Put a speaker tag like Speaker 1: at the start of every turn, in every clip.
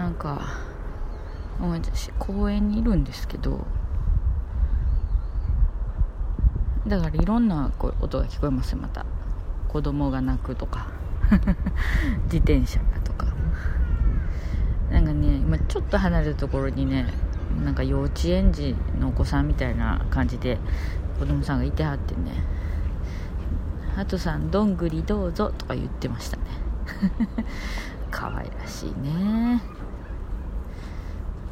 Speaker 1: なんか私公園にいるんですけどだからいろんな音が聞こえますまた。子供が泣くとか 自転車がとか。なんかね今ちょっと離れたところにねなんか幼稚園児のお子さんみたいな感じで子供さんがいてはってね「ハトさんどんぐりどうぞ」とか言ってましたね。可愛らしいね。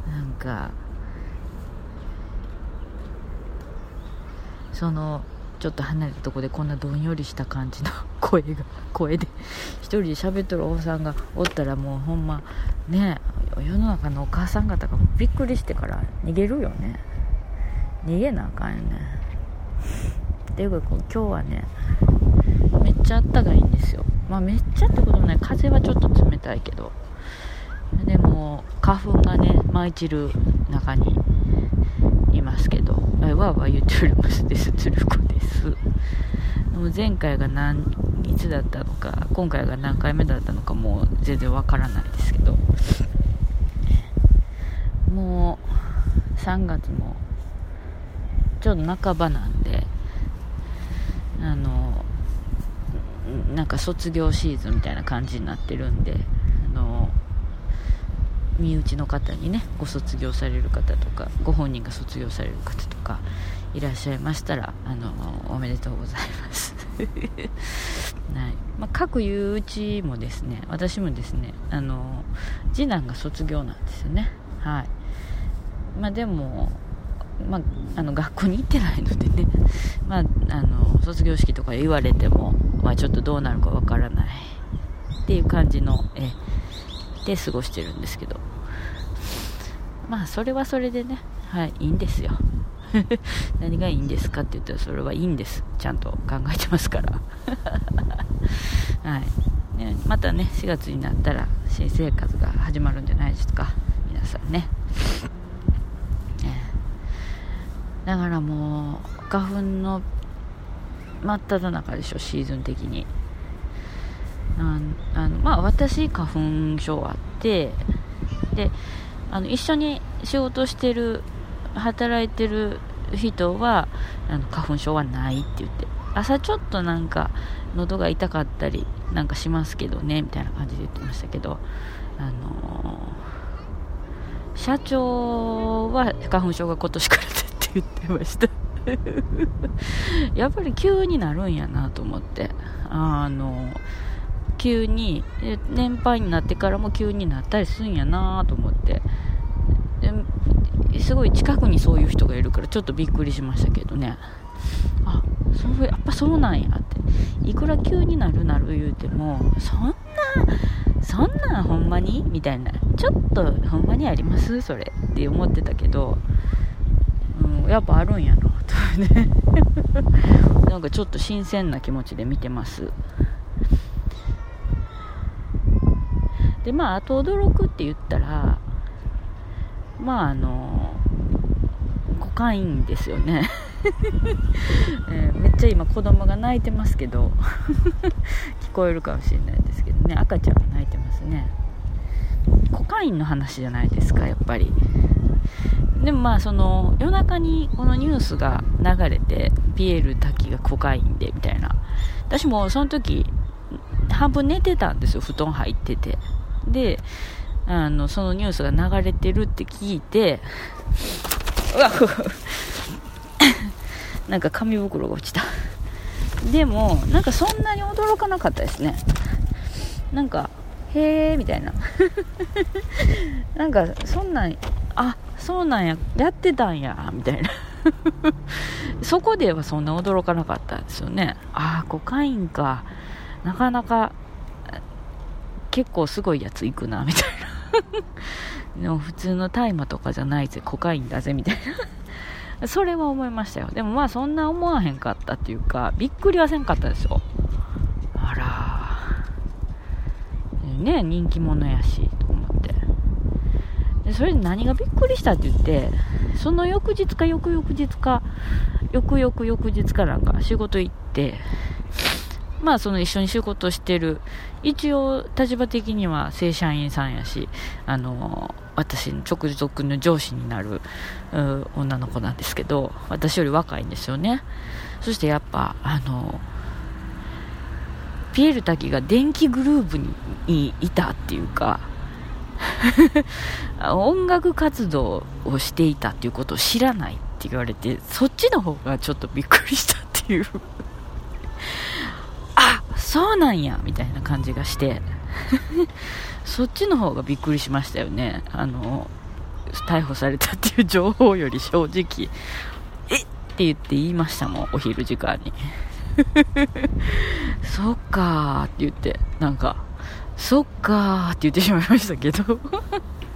Speaker 1: なんかそのちょっと離れたとこでこんなどんよりした感じの 声が声で。一人で喋っとるおばさんがおったらもうほんまね世の中のお母さん方がびっくりしてから逃げるよね。逃げなあかんよね。っていうかこう今日はねめっちゃあったかいんですよ。まあめっちゃってこともない。風はちょっと冷たいけど。でも花粉がね舞い散る中にいますけどわーわー言っておりますです。鶴子です。でも前回が何いつだったのか今回が何回目だったのかもう全然わからないですけど。もう3月もちょっと半ばなんであのなんか卒業シーズンみたいな感じになってるんで身内の方にねご卒業される方とかご本人が卒業される方とかいらっしゃいましたらあのおめでとうございます。はい。まあ、各いううちもですね私もですねあの次男が卒業なんですよね。はい。まあでもまあ、あの学校に行ってないのでね、まあ、あの卒業式とか言われても、まあ、ちょっとどうなるかわからないっていう感じのえで過ごしてるんですけど。まあそれはそれでねはいいいんですよ。何がいいんですかって言ったらそれはいいんです。ちゃんと考えてますから。はい。ね、またね4月になったら新生活が始まるんじゃないですか。皆さんね。だからもう花粉の真っ只中でしょシーズン的に。ああのまあ私花粉症あってであの一緒に仕事してる働いてる人はあの花粉症はないって言って朝ちょっとなんか喉が痛かったりなんかしますけどねみたいな感じで言ってましたけどあのー、社長は花粉症が今年からだって言ってました。やっぱり急になるんやなと思ってあの急に年配になってからも急になったりするんやなと思って。すごい近くにそういう人がいるからちょっとびっくりしましたけどね。あそうやっぱそうなんやって。いくら急になるなる言うてもそんなそんなんほんまに？みたいな。ちょっとほんまにあります？それって思ってたけどうんやっぱあるんやなとね。なんかちょっと新鮮な気持ちで見てます。でまああと驚くって言ったらまああのコカインですよね。えー、めっちゃ今子供が泣いてますけど 聞こえるかもしれないですけどね。赤ちゃんが泣いてますね。コカインの話じゃないですかやっぱり。でもまあその夜中にこのニュースが流れてピエール滝がコカインでみたいな。私もその時半分寝てたんですよ布団入ってて。であのそのニュースが流れてるって聞いてうわ なんか紙袋が落ちた。でもなんかそんなに驚かなかったですね。なんかへえみたいな。なんかそんなんあそうなんややってたんやみたいな。そこではそんな驚かなかったんですよね。ああコカインか。なかなか結構すごいやついくなみたいな。でも普通の大麻とかじゃないぜコカインだぜみたいな。それは思いましたよ。でもまあそんな思わへんかったっていうかびっくりはせんかったですよ。あらね人気者やしと思って。でそれで何がびっくりしたって言ってその翌日か翌々日か翌々翌日かなんか仕事行ってまあその一緒に仕事してる、一応立場的には正社員さんやし、あの、私の直属の上司になる女の子なんですけど、私より若いんですよね。そしてやっぱ、あの、ピエール滝が電気グループにいたっていうか、音楽活動をしていたっていうことを知らないって言われて、そっちの方がちょっとびっくりしたっていう、そうなんや、みたいな感じがして そっちの方がびっくりしましたよね。あの、逮捕されたっていう情報より正直、え？って言って言いましたもん、お昼時間に。そっかーって言って、なんか、そっかーって言ってしまいましたけど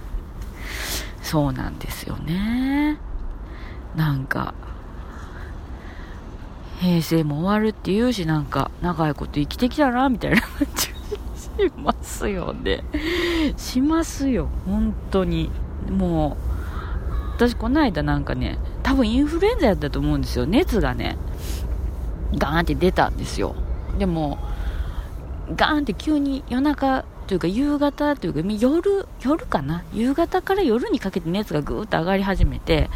Speaker 1: そうなんですよね。なんか、平成も終わるって言うし、なんか、長いこと生きてきたな、みたいな感じしますよね。しますよ、本当に。もう、私この間なんかね、多分インフルエンザやったと思うんですよ。熱がね、ガーンって出たんですよ。でも、ガーンって急に夜中というか夕方というか夜、夜かな？夕方から夜にかけて熱がぐーっと上がり始めて、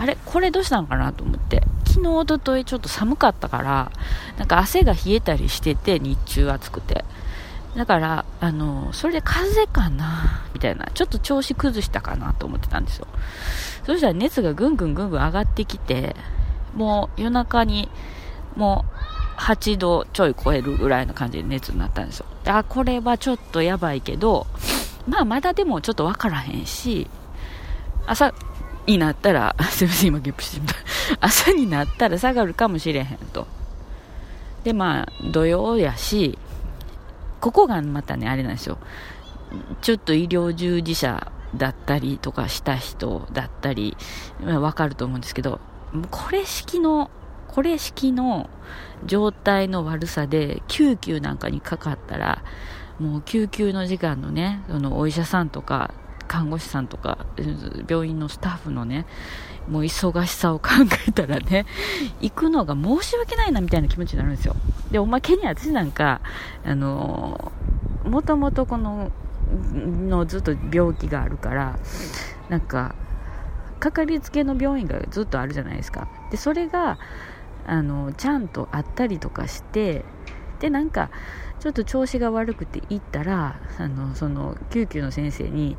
Speaker 1: あれ？これどうしたんかなと思って。昨日、おとといちょっと寒かったから、なんか汗が冷えたりしてて、日中暑くて。だから、あの、それで風邪かなみたいな。ちょっと調子崩したかなと思ってたんですよ。そしたら熱がぐんぐんぐんぐん上がってきて、もう夜中に、もう8度ちょい超えるぐらいの感じで熱になったんですよ。あ、これはちょっとやばいけど、まあまだでもちょっとわからへんし、朝になったら、すいません、今ゲップしてた。朝になったら下がるかもしれへんと。で、まあ、土曜やし、ここがまたね、あれなんですよ。ちょっと医療従事者だったりとかした人だったり、まあ、わかると思うんですけど、これ式のこれ式の状態の悪さで救急なんかにかかったらもう救急の時間のねそのお医者さんとか看護師さんとか病院のスタッフのねもう忙しさを考えたらね行くのが申し訳ないなみたいな気持ちになるんですよ。でおまけに私なんかあのもともとこののずっと病気があるからなんかかかりつけの病院がずっとあるじゃないですか。でそれがあのちゃんと会ったりとかしてでなんかちょっと調子が悪くて行ったらあのその救急の先生に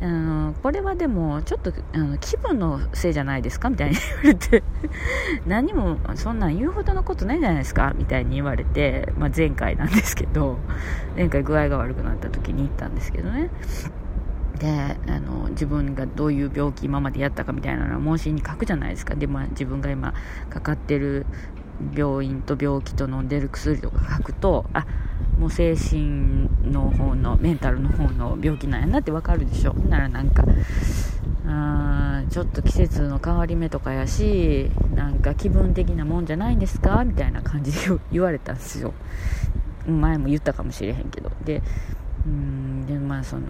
Speaker 1: あのこれはでもちょっとあの気分のせいじゃないですか？みたいに言われて 何もそんなん言うほどのことないじゃないですか？みたいに言われて、まあ、前回なんですけど前回具合が悪くなった時に行ったんですけどね。であの自分がどういう病気今までやったかみたいなのは問診に書くじゃないですか。で、まあ、自分が今かかってる病院と病気と飲んでる薬とか書くとあもう精神の方のメンタルの方の病気なんやなってわかるでしょ。ならなんかあーちょっと季節の変わり目とかやしなんか気分的なもんじゃないんですか？みたいな感じで 言われたんですよ。前も言ったかもしれへんけど。でうんでまあその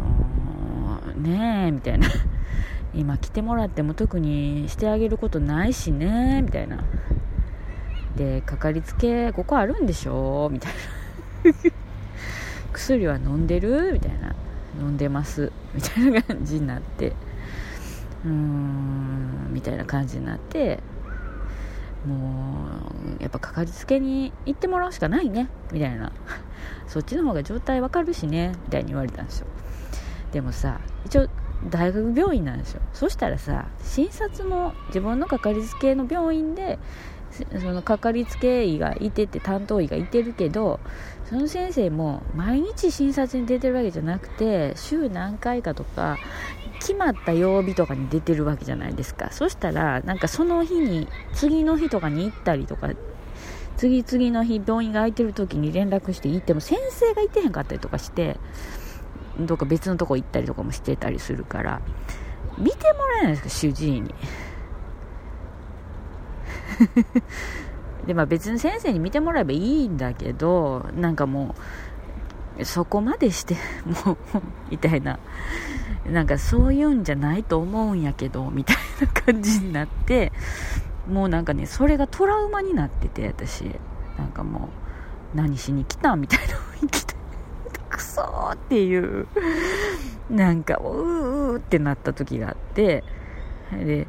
Speaker 1: ねえみたいな。今来てもらっても特にしてあげることないしねみたいな。でかかりつけここあるんでしょ？みたいな。薬は飲んでる？みたいな。飲んでます。みたいな感じになって。うーん。みたいな感じになって。もうやっぱかかりつけに行ってもらうしかないね。みたいな。そっちの方が状態わかるしね。みたいに言われたんですよ。でもさ一応大学病院なんですよ。そしたらさ診察も自分のかかりつけの病院でそのかかりつけ医がいてて担当医がいてるけどその先生も毎日診察に出てるわけじゃなくて週何回かとか決まった曜日とかに出てるわけじゃないですか。そしたらなんかその日に次の日とかに行ったりとか次々の日病院が空いてる時に連絡して行っても先生がいてへんかったりとかしてどっか別のとこ行ったりとかもしてたりするから見てもらえないですか主治医に。でまあ別に先生に見てもらえばいいんだけどなんかもうそこまでして もうみたいな。なんかそういうんじゃないと思うんやけどみたいな感じになってもうなんかねそれがトラウマになってて私。なんかもう何しに来たみたいな雰囲気で。クソっていう。なんかうーうーってなった時があって。で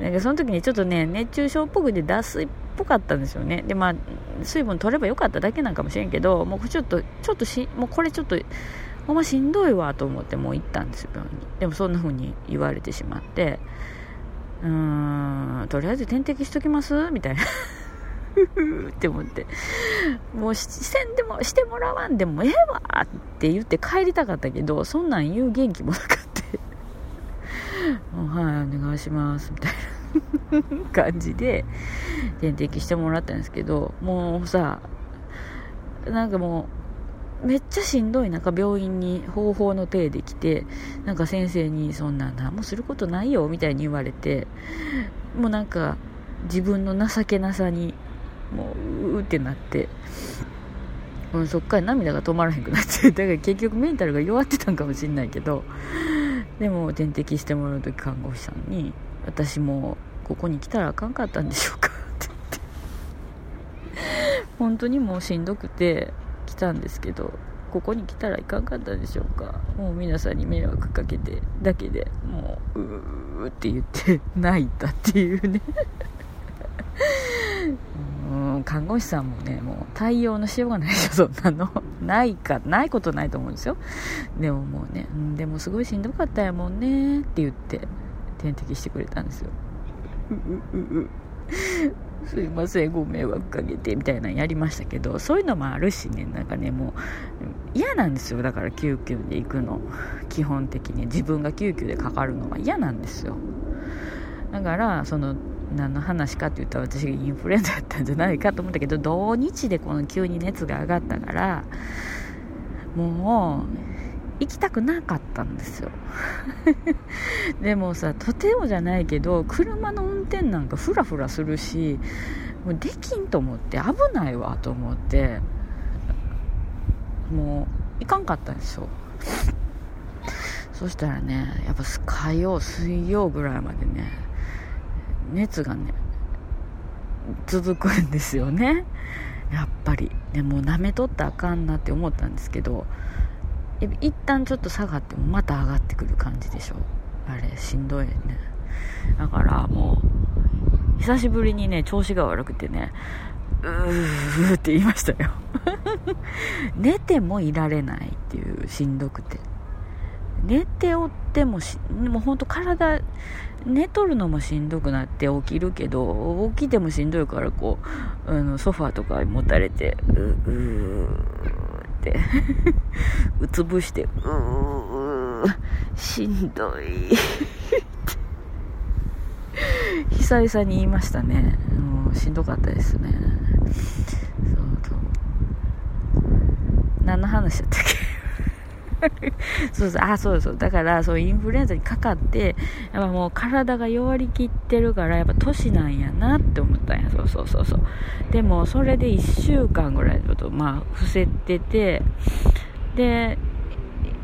Speaker 1: なんかその時にちょっとね熱中症っぽくて脱水っぽかったんですよね。でまあ水分取ればよかっただけなんかもしれんけどもうちょっとちょっとしもうこれちょっとほんましんどいわと思ってもう行ったんですよ病院に。でもそんな風に言われてしまってうーんとりあえず点滴しときます？みたいな。って思って。もうせんでもしてもらわんでもええわって言って帰りたかったけどそんなん言う元気もなかった。はいお願いしますみたいな感じで点滴してもらったんですけどもうさなんかもうめっちゃしんどい中病院に方法の体で来てなんか先生にそんな何もすることないよみたいに言われてもうなんか自分の情けなさにもううーってなってもうそっから涙が止まらへんくなってだから結局メンタルが弱ってたんかもしんないけどでも点滴してもらう時看護師さんに「私もここに来たらあかんかったんでしょうか?」って言って本当にもうしんどくて来たんですけどここに来たらいかんかったんでしょうかもう皆さんに迷惑かけてだけでもううーって言って泣いたっていうねうん看護師さんもねもう対応のしようがないでしょそんなの。ないかないことないと思うんですよ。でももうね、うん、でもすごいしんどかったやもんねって言って点滴してくれたんですよ。すいませんご迷惑かけてみたいなのやりましたけどそういうのもあるしねなんかねもう嫌なんですよ。だから救急で行くの。基本的に。自分が救急でかかるのは嫌なんですよ。だからその何の話かって言ったら私がインフルエンザやったんじゃないかと思ったけど土日でこの急に熱が上がったからもう行きたくなかったんですよ。でもさとてもじゃないけど車の運転なんかフラフラするしもうできんと思って危ないわと思ってもう行かんかったんですよ。そしたらねやっぱ火曜水曜ぐらいまでね熱がね続くんですよね。やっぱり。でも舐めとったらあかんなって思ったんですけど一旦ちょっと下がってもまた上がってくる感じでしょ。あれしんどいね。だからもう久しぶりにね調子が悪くてねうーって言いましたよ。寝てもいられないっていうしんどくて。寝ておってもしもうほんと体寝とるのもしんどくなって起きるけど起きてもしんどいからこうあのソファーとか持たれてううって うつぶしてうーしんどい。久々に言いましたね。もうしんどかったですね。そうそう。何の話だったっけ？そうそう、あ、そうそう。だから、そう、インフルエンザにかかって、やっぱもう体が弱りきってるから、やっぱ年なんやなって思ったんや。そうそうそうそう。でも、それで1週間ぐらいちょっと、まあ、伏せてて、で、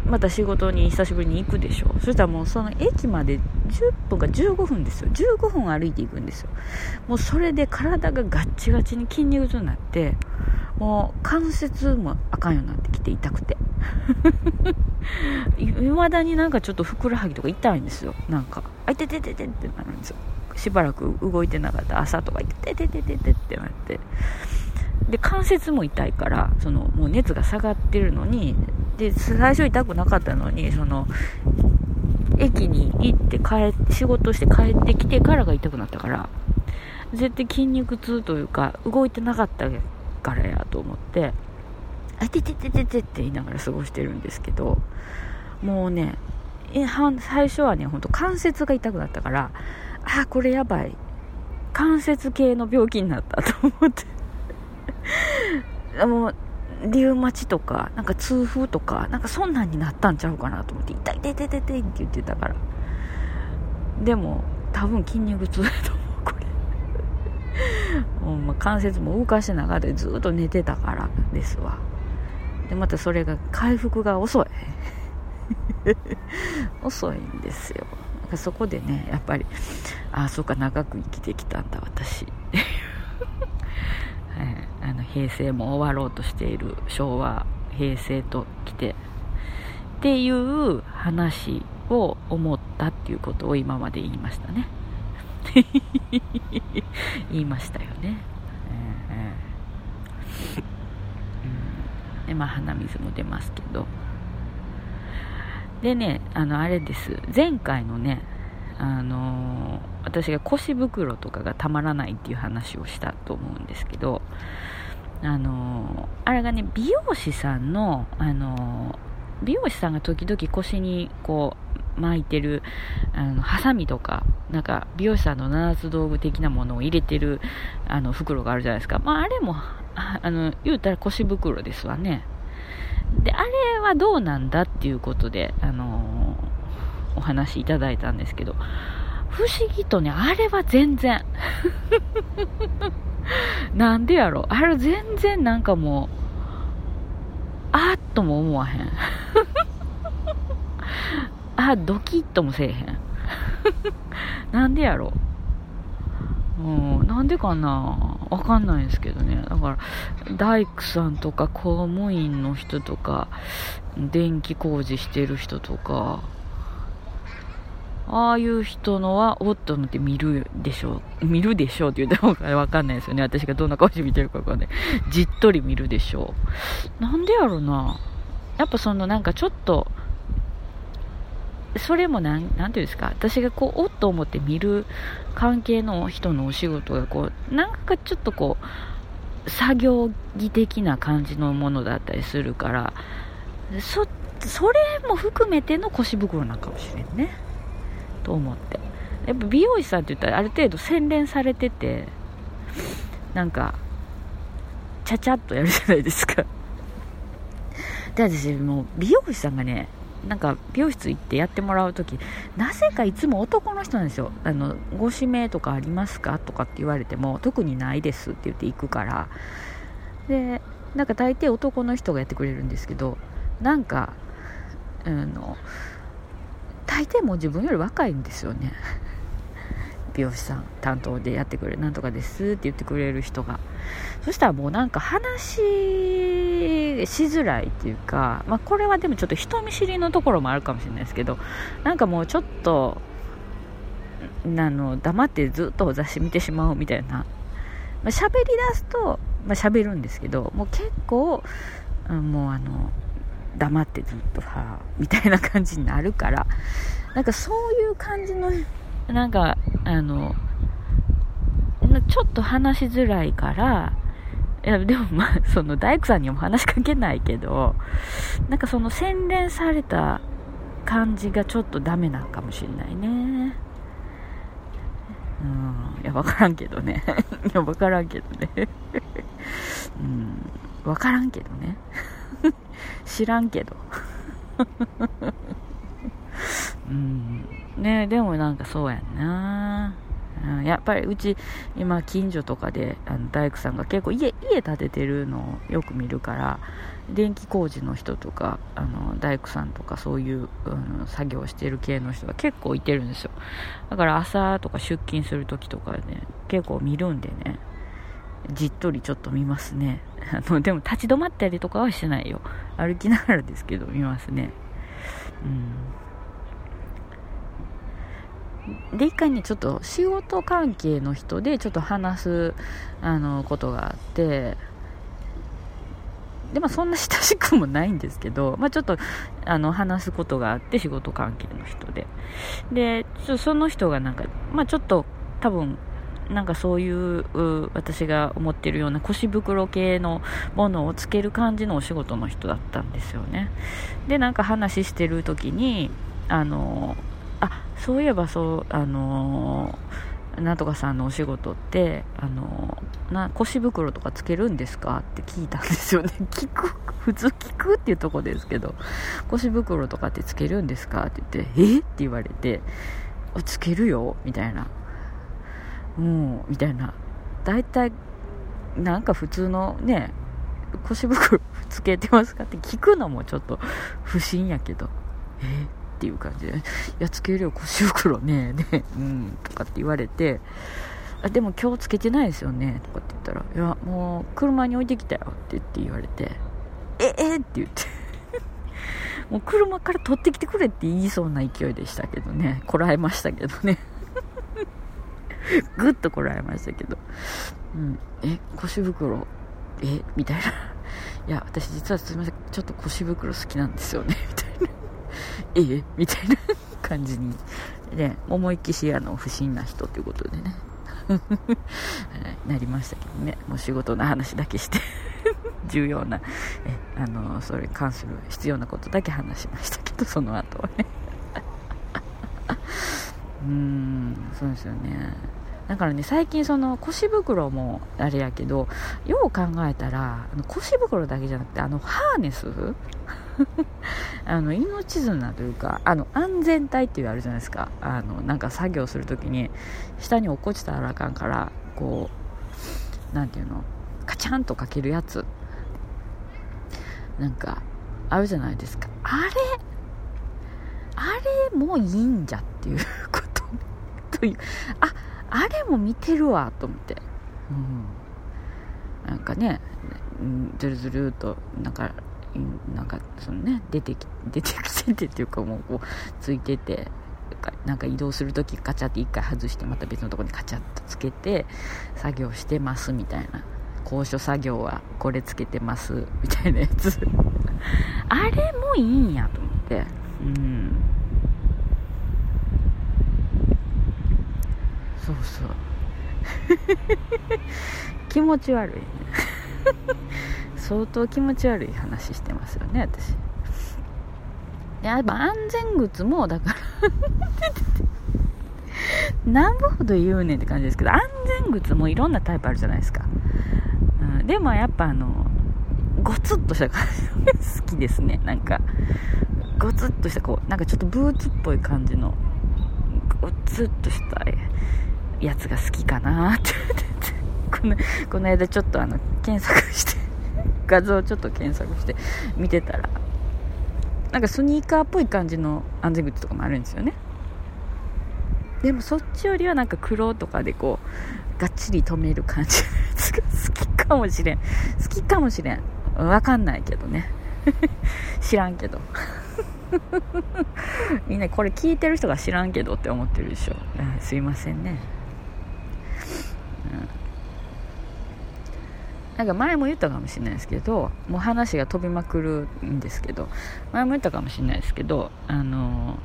Speaker 1: また仕事に久しぶりに行くでしょ。そしたらもうその駅まで10分か15分ですよ。15分歩いていくんですよ。もうそれで体がガッチガチに筋肉痛になって、もう関節もあかんようになってきて痛くて。いまだになんかちょっとふくらはぎとか痛いんですよなんかあいててててってなるんですよしばらく動いてなかった朝とかいてててててってなってで関節も痛いからそのもう熱が下がってるのにで最初痛くなかったのにその駅に行って帰仕事して帰ってきてからが痛くなったから絶対筋肉痛というか動いてなかったからやと思ってあてててててって言いながら過ごしてるんですけどもうね最初はねほんと関節が痛くなったからあこれやばい。関節系の病気になったと思って。もうリウマチとかなんか痛風とかなんかそんなんになったんちゃうかなと思って痛い痛い痛い痛いって言ってたから。でも多分筋肉痛だと思うこれ。もうま関節も動かしてながらでずっと寝てたからですわ。でまたそれが回復が遅い。遅いんですよ。なんかそこでねやっぱりああそうか長く生きてきたんだ私、はい、あの平成も終わろうとしている昭和平成と来て。っていう話を思ったっていうことを今まで言いましたね。言いましたよね、えーうん、でまあ鼻水も出ますけど。でねあのあれです。前回のねあのー、私が腰袋とかがたまらないっていう話をしたと思うんですけどあの、あれがね美容師さんのあの美容師さんが時々腰にこう巻いてるあのハサミとかなんか美容師さんの七つ道具的なものを入れてるあの袋があるじゃないですか、まあ、あれもあの言うたら腰袋ですわね。であれはどうなんだっていうことで、あの、お話いただいたんですけど不思議とねあれは全然。なんでやろ？あれ全然なんかもうあっとも思わへん。あドキッともせえへん。なんでやろ？うん、なんでかな？わかんないんですけどね。だから、大工さんとか公務員の人とか、電気工事してる人とか、ああいう人のは、おっと思って見るでしょう。見るでしょうって言った方がわかんないですよね。私がどんな顔して見てるかわかんない。じっとり見るでしょう。なんでやろな。やっぱそのなんかちょっと、それもなん、なんていうんですか、私がこう、おっと思って見る関係の人のお仕事がこう、なんかちょっとこう、作業着的な感じのものだったりするから、そ、それも含めての腰袋なんかもしれんね。と思って。やっぱ美容師さんって言ったらある程度洗練されてて、なんか、ちゃちゃっとやるじゃないですか。で、私もう美容師さんがね、なんか美容室行ってやってもらう時なぜかいつも男の人なんですよあのご指名とかありますかとかって言われても特にないですって言って行くからでなんか大抵男の人がやってくれるんですけどなんかあの大抵もう自分より若いんですよね。美容師さん担当でやってくれるなんとかですって言ってくれる人が。そしたらもうなんか話しづらいっていうか、まあ、これはでもちょっと人見知りのところもあるかもしれないですけどなんかもうちょっとあの黙ってずっと雑誌見てしまうみたいな、まあ、喋り出すと、まあ、喋るんですけどもう結構、うん、もうあの黙ってずっとはみたいな感じになるからなんかそういう感じのなんかあのちょっと話しづらいからいやでもまあその大工さんにも話しかけないけどなんかその洗練された感じがちょっとダメなのかもしれないね。うん。いや分からんけどね。いや分からんけどね。うん。分からんけどね。知らんけど。うん。ねでもなんかそうやんな。やっぱりうち今近所とかであの大工さんが結構家家建ててるのをよく見るから電気工事の人とかあの大工さんとかそういう、うん、作業してる系の人が結構いてるんですよ。だから朝とか出勤する時とかね結構見るんでねじっとりちょっと見ますね。あのでも立ち止まったりとかはしないよ。歩きながらですけど見ますね。うん。で一回ねちょっと仕事関係の人でちょっと話すあのことがあって。でまあそんな親しくもないんですけど、まあ、ちょっとあの話すことがあって仕事関係の人で。でその人がなんか、まあ、ちょっと多分なんかそういう私が思ってるような腰袋系のものをつける感じのお仕事の人だったんですよね。でなんか話してる時にあのあそういえばそうあのなんとかさんのお仕事ってあのな腰袋とかつけるんですかって聞いたんですよね。聞く普通聞くっていうとこですけど腰袋とかってつけるんですかって言ってえ？って言われてつけるよみたいな。もうみたいな。大体なんか普通のね腰袋つけてますかって聞くのもちょっと不審やけど。え、っていう感じで「いやつけるよ腰袋ね。ね。うん」とかって言われて。あでも今日つけてないですよね。とかって言ったら「いやもう車に置いてきたよ」って言って言われて「ええ？っ?」って言って。もう車から取ってきてくれって言いそうな勢いでしたけどね。こらえましたけどね。ぐっとこらえましたけど、うん、え腰袋。えみたいな。いや私実はすみません。ちょっと腰袋好きなんですよね。みたいな。えみたいな感じに。ね思いっきしあの不審な人ということでね。なりましたけどね。もう仕事の話だけして。重要な。えあのそれに関する必要なことだけ話しましたけどその後はね。うーんそうですよね。だからね最近その腰袋もあれやけどよう考えたらあの腰袋だけじゃなくてあのハーネス？あの命綱というかあの安全帯っていうあるじゃないですか。あのなんか作業するときに下に落っこちたらあかんからこうなんていうの？カチャンとかけるやつ。なんかあるじゃないですか。あれあれもいいんじゃっていう。ととい。うああれも見てるわと思って、うん、なんかねずるずるとなんかなんかそのね出てき出てきててっていうかもうこうついててなんか移動するときカチャって1回外してまた別のとこにカチャッとつけて作業してますみたいな。高所作業はこれつけてますみたいなやつ。あれもいいんやと思って。うんそうそう。気持ち悪いね。相当気持ち悪い話してますよね私。やっぱ安全靴もだから。何歩ほど言うねんって感じですけど安全靴もいろんなタイプあるじゃないですか、うん、でもやっぱあのゴツッとした感じ好きですね。なんかゴツッとしたこうなんかちょっとブーツっぽい感じのゴツッとしたやつが好きかなってこのこの間ちょっとあの検索して画像をちょっと検索して見てたらなんかスニーカーっぽい感じの安全靴とかもあるんですよね。でもそっちよりはなんか黒とかでこうがっちり留める感じのやつが好きかもしれん。好きかもしれん。わかんないけどね。知らんけど。みんなこれ聞いてる人が知らんけどって思ってるでしょ、うん、すいませんね。なんか前も言ったかもしれないですけどもう話が飛びまくるんですけど前も言ったかもしれないですけどあの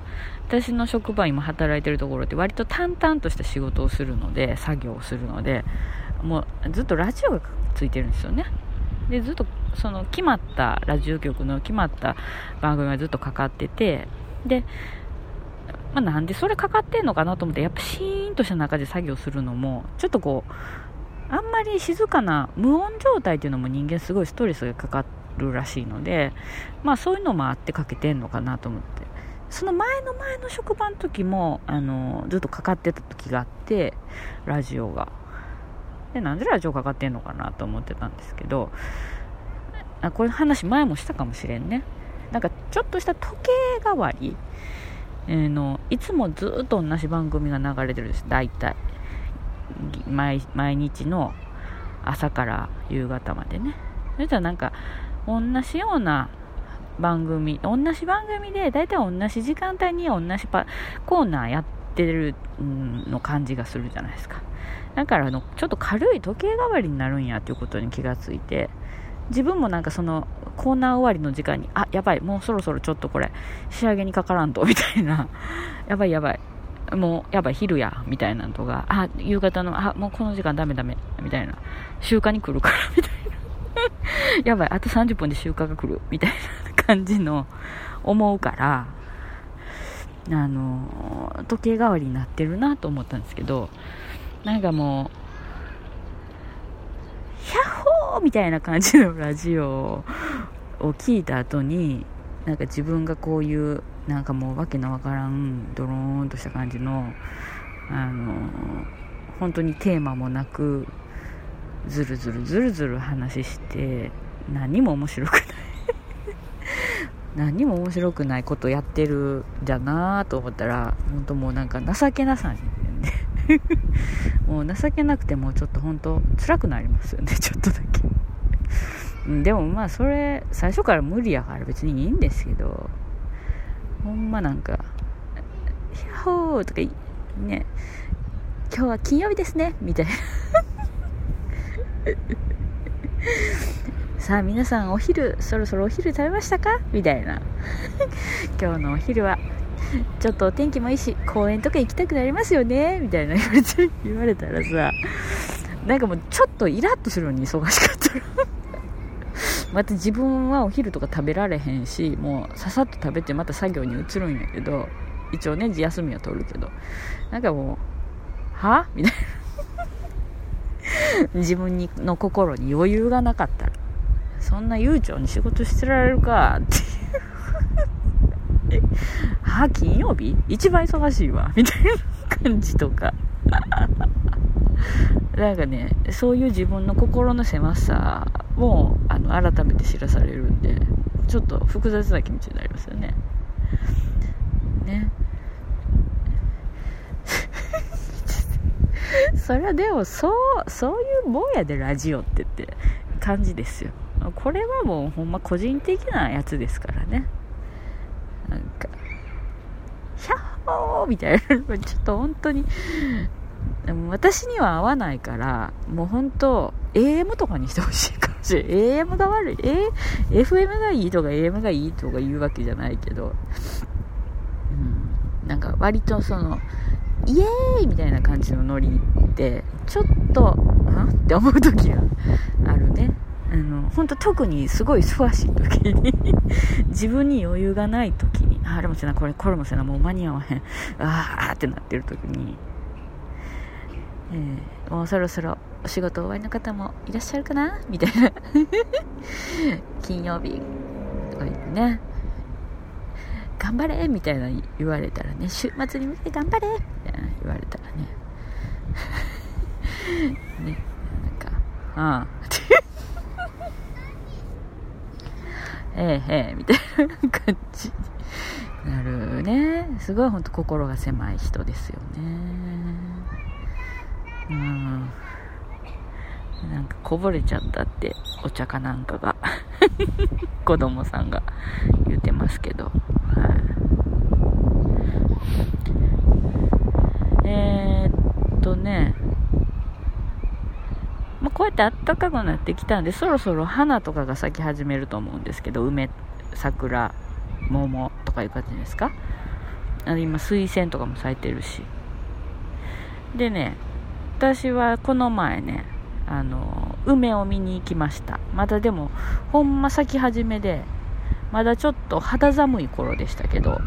Speaker 1: 私の職場今働いてるところって割と淡々とした仕事をするので作業をするのでもうずっとラジオがついてるんですよね。でずっとその決まったラジオ局の決まった番組がずっとかかっててでまあ、なんでそれかかってんのかなと思ってやっぱシーンとした中で作業するのもちょっとこうあんまり静かな無音状態っていうのも人間すごいストレスがかかるらしいので、まあそういうのもあってかけてんのかなと思って。その前の前の職場の時も、あの、ずっとかかってた時があって、ラジオが。で、なんでラジオかかってんのかなと思ってたんですけど、あこういう話前もしたかもしれんね。なんかちょっとした時計代わり、えー、のいつもずっと同じ番組が流れてるんです、大体。毎毎日の朝から夕方までね。そしたらなんか同じような番組同じ番組で大体同じ時間帯に同じパコーナーやってるの感じがするじゃないですか。だからあのちょっと軽い時計代わりになるんやっていうことに気がついて。自分もなんかそのコーナー終わりの時間にあやばいもうそろそろちょっとこれ仕上げにかからんとみたいな。やばいやばい。もうやばい昼やみたいなのとか。あ夕方のあもうこの時間ダメダメみたいな。集荷に来るから みたいな。やばいあと30分で集荷が来るみたいな感じの思うからあの時計代わりになってるなと思ったんですけどなんかもうヒャッホーみたいな感じのラジオを聞いた後になんか自分がこういうなんかもうわけのわからんドローンとした感じのあの本当にテーマもなくずるずるずるずる話して何も面白くない。何も面白くないことやってるじゃなと思ったら本当もうなんか情けなさに。もう情けなくてもうちょっと本当辛くなりますよねちょっとだけ。でもまあそれ最初から無理やから別にいいんですけどほんまなんか「ヒャホー!」とかね今日は金曜日ですねみたいな。さあ皆さんお昼そろそろお昼食べましたか？みたいな。今日のお昼はちょっとお天気もいいし公園とか行きたくなりますよね？みたいな。言われたらさなんかもうちょっとイラッとするのに忙しかった。らまた自分はお昼とか食べられへんしもうささっと食べてまた作業に移るんやけど一応ね休みは取るけど。なんかもうはみたいな。自分にの心に余裕がなかったら。そんな悠長に仕事してられるかっていう。は金曜日？一番忙しいわ。みたいな感じとか。なんかねそういう自分の心の狭さもあの改めて知らされるんでちょっと複雑な気持ちになりますよね。ね。それはでもそうそういうもんやでラジオってって感じですよ。これはもうほんま個人的なやつですからね。なんか「ヒャッホー!」みたいなちょっと本当にでも私には合わないからもう本当 AM とかにしてほしいかもしれない AM が悪い、A、FM がいいとか AM がいいとか言うわけじゃないけど、うん、なんか割とそのイエーイみたいな感じのノリってちょっとはって思う時があるね。あの本当特にすごい忙しい時に 自分に余裕がない時にあれもせなこれこれもせなもう間に合わへん。ああってなってる時にえー、もうそろそろお仕事終わりの方もいらっしゃるかな？みたいな。金曜日とか言ってね。頑張れ！みたいな言われたらね。週末に向けて頑張れ！みたいな言われたらね。ね。なんかああ。ええへえみたいな感じ。になるね。すごい本当心が狭い人ですよね。うん。なんかこぼれちゃったってお茶かなんかが 子供さんが言ってますけど、はい、えー、っとね。まあ、こうやって暖かくなってきたんでそろそろ花とかが咲き始めると思うんですけど梅桜桃とかいう感じですか？あ今水仙とかも咲いてるし。でね私はこの前ねあの梅を見に行きました。まだでもほんま咲き始めでまだちょっと肌寒い頃でしたけど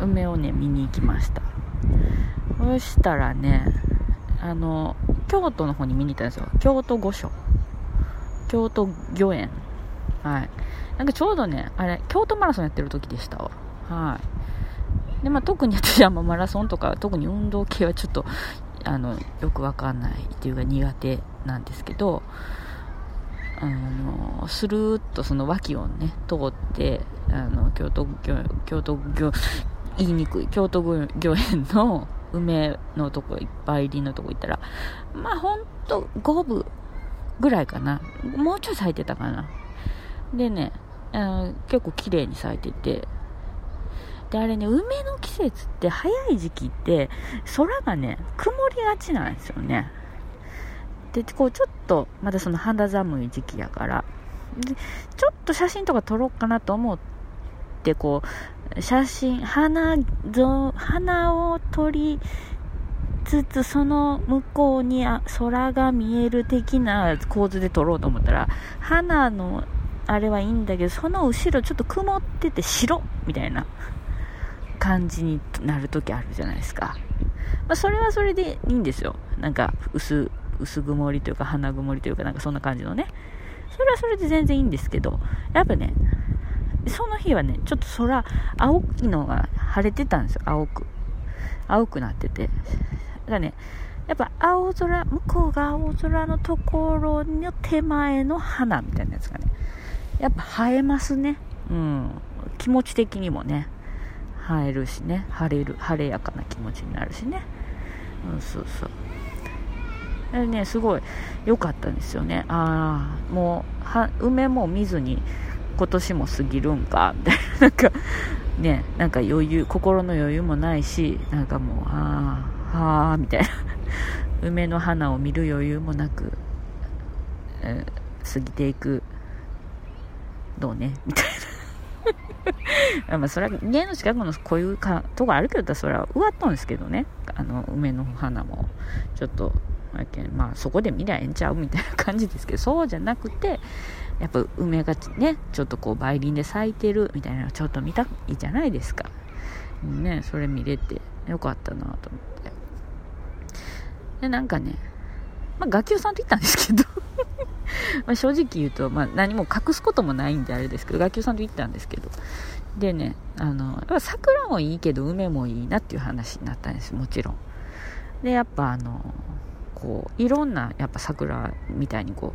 Speaker 1: 梅をね見に行きました。そしたらねあの京都の方に見に行ったんですよ。京都御所。京都御苑。はい。なんかちょうどねあれ京都マラソンやってる時でしたわ。はい。でまあ、特に私はマラソンとか特に運動系はちょっとあのよくわかんないっていうか苦手なんですけどあのスルーッとその脇をね通ってあの京都京都御言いにくい京都御苑の梅のとこいっぱい入りのとこ行ったらまあほんと5分ぐらいかな。もうちょい咲いてたかな。でね結構綺麗に咲いててで、あれね、梅の季節って早い時期って空がね、曇りがちなんですよね。で、こうちょっと、まだその肌寒い時期やから、でちょっと写真とか撮ろうかなと思って、こう、写真、花、花を撮りつつ、その向こうにあ空が見える的な構図で撮ろうと思ったら、花のあれはいいんだけど、その後ろちょっと曇ってて白みたいな。感じになる時あるじゃないですか。まあ、それはそれでいいんですよ。なんか薄、薄曇りというか花曇りというかなんかそんな感じのね。それはそれで全然いいんですけど、やっぱね、その日はね、ちょっと空、青いのが晴れてたんですよ、青く。青くなってて。だからね、やっぱ青空、向こうが青空のところの手前の花みたいなやつがね、やっぱ映えますね。うん。気持ち的にもね。映えるしね。晴れる晴れやかな気持ちになるしね。うんそうそう。でねすごい。良かったんですよね。ああもうは梅も見ずに今年も過ぎるんか。みたいななんかねなんか余裕心の余裕もないしなんかもうああはあみたいな。梅の花を見る余裕もなく、えー、過ぎていくどうね。みたいな。まあそれは家の近くのこういうかとこあるけどそれは植わったんですけどね。あの梅の花も。ちょっとまあそこで見りゃええんちゃうみたいな感じですけどそうじゃなくてやっぱ梅がねちょっとこう梅林で咲いてるみたいなのちょっと見たいじゃないですか。ねそれ見れてよかったなと思って。でなんかねまあ学級さんと行ったんですけど。ま正直言うと、まあ、何も隠すこともないんであれですけど学級さんと行ったんですけど。でねあの桜もいいけど梅もいいなっていう話になったんですもちろん。でやっぱあのこういろんなやっぱ桜みたいにこ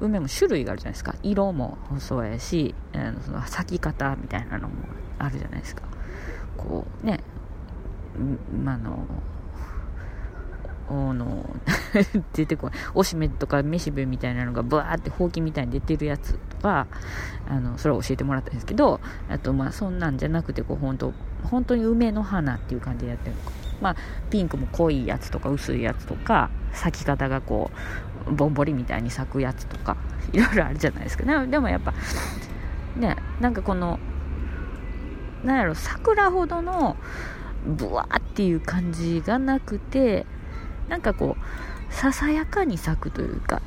Speaker 1: う梅も種類があるじゃないですか。色もそうやし、えー、その咲き方みたいなのもあるじゃないですか。こうねまあのあの 出てこないおしめとかめしべみたいなのがブワーってほうきみたいに出てるやつとかあのそれを教えてもらったんですけどあとまあそんなんじゃなくてこう本当本当に梅の花っていう感じでやってるのか。まあピンクも濃いやつとか薄いやつとか咲き方がこうぼんぼりみたいに咲くやつとかいろいろあるじゃないですか、ね、でもやっぱねなんかこのなんやろ桜ほどのブワーっていう感じがなくてなんかこうささやかに咲くというか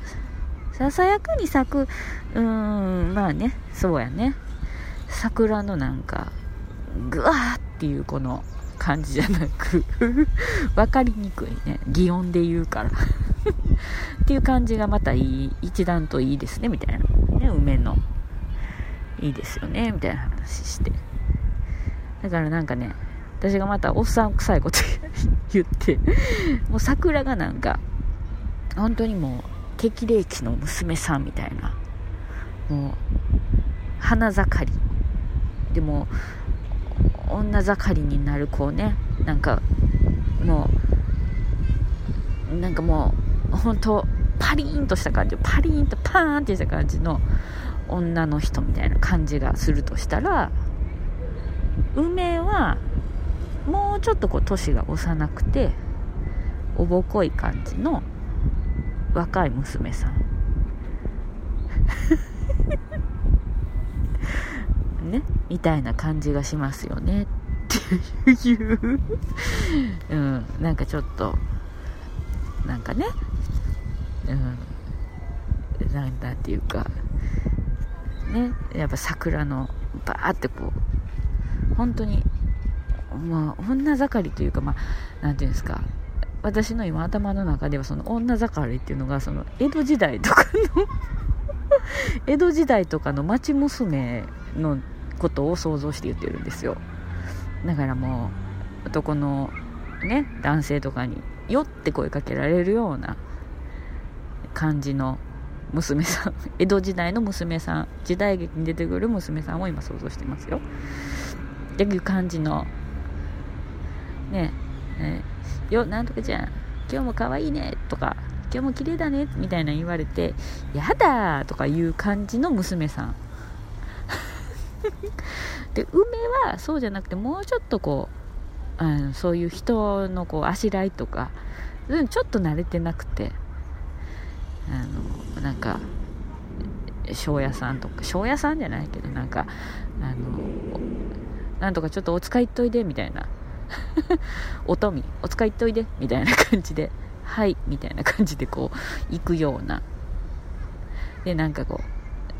Speaker 1: ささやかに咲くうーんまあねそうやね。桜のなんかグワーっていうこの感じじゃなく 分かりにくいね。擬音で言うから。っていう感じがまたいい一段といいですねみたいな。ね梅の。いいですよねみたいな話して。だからなんかね私がまたおっさん臭いこと言って もう桜がなんか本当にもう適齢期の娘さんみたいなもう花盛り。でも女盛りになる子ねなんかもうなんかもう本当パリーンとした感じパリーンとパーンってした感じの女の人みたいな感じがするとしたら梅はもうちょっとこう年が幼くておぼこい感じの若い娘さん。ねみたいな感じがしますよね。っていう。うん、なんかちょっとなんかね。うん。なんだっていうか。ね。やっぱ桜のバーってこう本当にまあ女盛りというかまあ何ていうんですか。私の今頭の中ではその女盛りっていうのがその江戸時代とかの 江戸時代とかの町娘のことを想像して言ってるんですよ。だからもう男のね男性とかに「よ」って声かけられるような感じの娘さん 江戸時代の娘さん時代劇に出てくる娘さんを今想像してますよ。っていう感じのねえよなんとかちゃん今日も可愛いねとか今日も綺麗だねみたいな言われてやだとかいう感じの娘さん。で梅はそうじゃなくてもうちょっとこうあのそういう人のこうあしらいとかちょっと慣れてなくてあのなんか庄屋さんとか庄屋さんじゃないけどなんかあのなんとかちょっとお使いっといでみたいな。おとみお使い行っといでみたいな感じではいみたいな感じでこう行くような。でなんかこ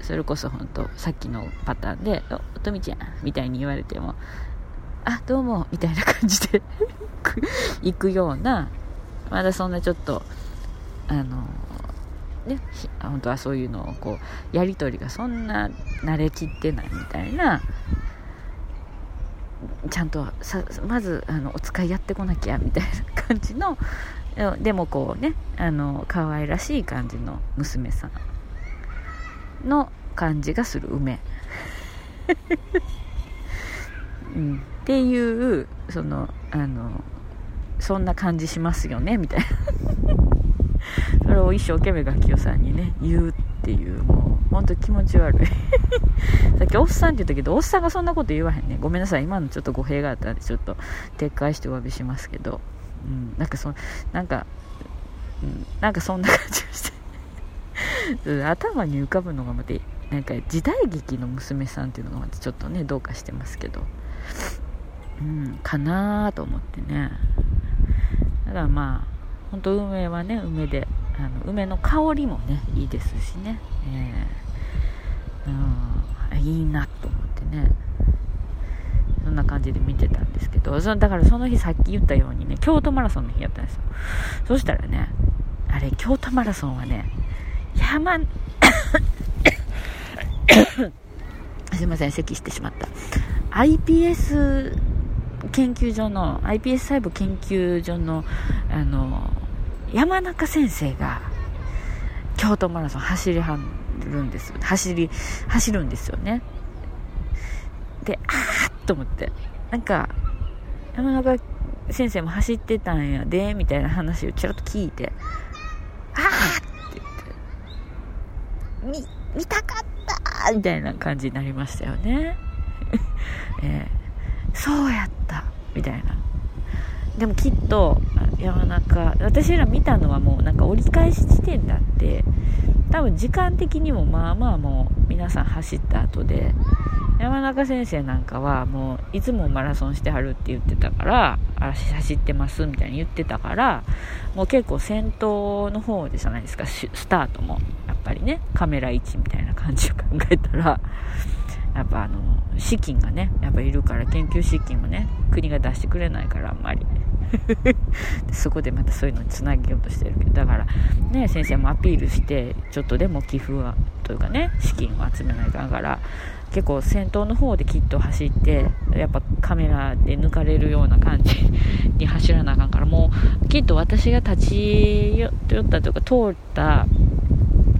Speaker 1: うそれこそ本当さっきのパターンで「おとみちゃん」みたいに言われても「あどうも」みたいな感じで 行くようなまだそんなちょっとあのね本当はそういうのをこうやり取りがそんな慣れきってないみたいなちゃんとまずあのお使いやってこなきゃみたいな感じの でもこうねあの可愛らしい感じの娘さんの感じがする梅、うん、っていうそのあのそんな感じしますよねみたいな。それを一生懸命楽器さんにね言うっていうもう。本当気持ち悪い。さっきおっさんって言ったけどおっさんがそんなこと言わへんね。ごめんなさい。今のちょっと語弊があったんでちょっと撤回してお詫びしますけど、うん、なんかそなんか、うん、なんかそんな感じがして。頭に浮かぶのがまたなんか時代劇の娘さんっていうのがまたちょっとねどうかしてますけど。うん。かなと思ってね。だからまあ本当梅はね梅であの梅の香りもねいいですしね、えー、うん。いいなと思ってね。そんな感じで見てたんですけど。そだからその日さっき言ったようにね京都マラソンの日やったんですよ。そしたらねあれ京都マラソンはね山 すいません咳してしまった。iPS 研究所の iPS 細胞研究所のあの山中先生が京都マラソン走りはるんです走り走るんですよね。であーっと思って。なんか山中先生も走ってたんやでみたいな話をちらっと聞いてあーって言って。見見たかったみたいな感じになりましたよね。えー、そうやったみたいな。でもきっと山中私ら見たのはもうなんか折り返し地点だって多分時間的にもまあまあもう皆さん走った後で山中先生なんかはもういつもマラソンしてはるって言ってたから走ってますみたいに言ってたからもう結構先頭の方でじゃないですかスタートも。やっぱりねカメラ位置みたいな感じを考えたらやっぱあの資金がねやっぱいるから研究資金もね国が出してくれないからあんまり。そこでまたそういうのにつなげようとしてるけどだからね先生もアピールしてちょっとでも寄付はというかね資金を集めないかんから結構先頭の方できっと走ってやっぱカメラで抜かれるような感じに走らなあかんからもうきっと私が立ち寄ったというか通ったあ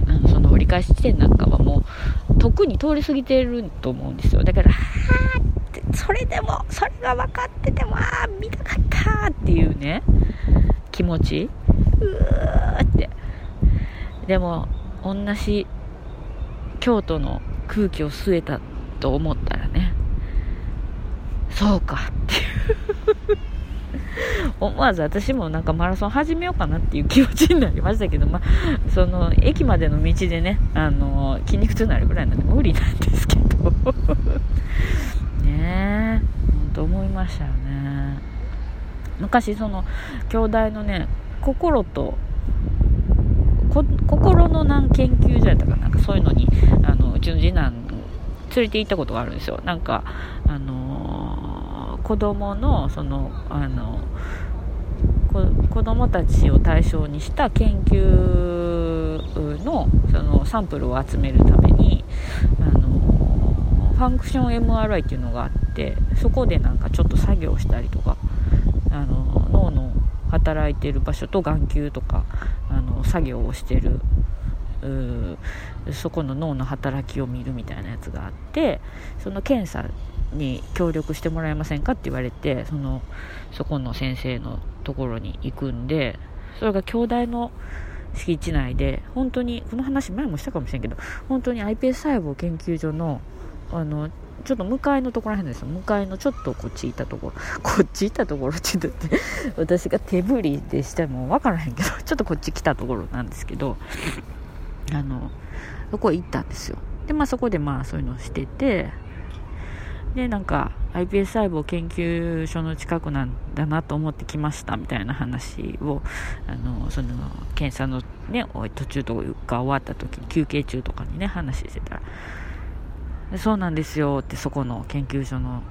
Speaker 1: のその折り返し地点なんかはもう特に通り過ぎてると思うんですよ。だからはーっそれでもそれが分かっててもああ見たかったっていうね気持ち。うーって。でも同じ京都の空気を吸えたと思ったらねそうかっていう。思わず私もなんかマラソン始めようかなっていう気持ちになりましたけど、まあ、その駅までの道でね、あの筋肉痛になるぐらいなんで無理なんですけど。ねえ本当思いましたよね。昔その兄弟のね心と心の難研究所やったかなんかそういうのにあのうちの次男連れて行ったことがあるんですよ。なんかあの、子供のそのあの子供たちを対象にした研究のそのサンプルを集めるためにあのファンクション MRI っていうのがあってそこでなんかちょっと作業したりとかあの脳の働いてる場所と眼球とかあの作業をしてるそこの脳の働きを見るみたいなやつがあってその検査に協力してもらえませんかって言われてそのそこの先生のところに行くんでそれが兄弟の敷地内で本当にこの話前もしたかもしれんけど本当に iPS 細胞研究所のあのちょっと向かいのところらへんですよ。向かいのちょっとこっち行ったところ。こっち行ったところって言って私が手振りでしても分からへんけどちょっとこっち来たところなんですけどあのそこ行ったんですよ。でまあそこでまあそういうのをしててでなんか iPS 細胞研究所の近くなんだなと思ってきましたみたいな話をあのその検査のね途中とか終わった時休憩中とかにね話してた。らそうなんですよってそこの研究所の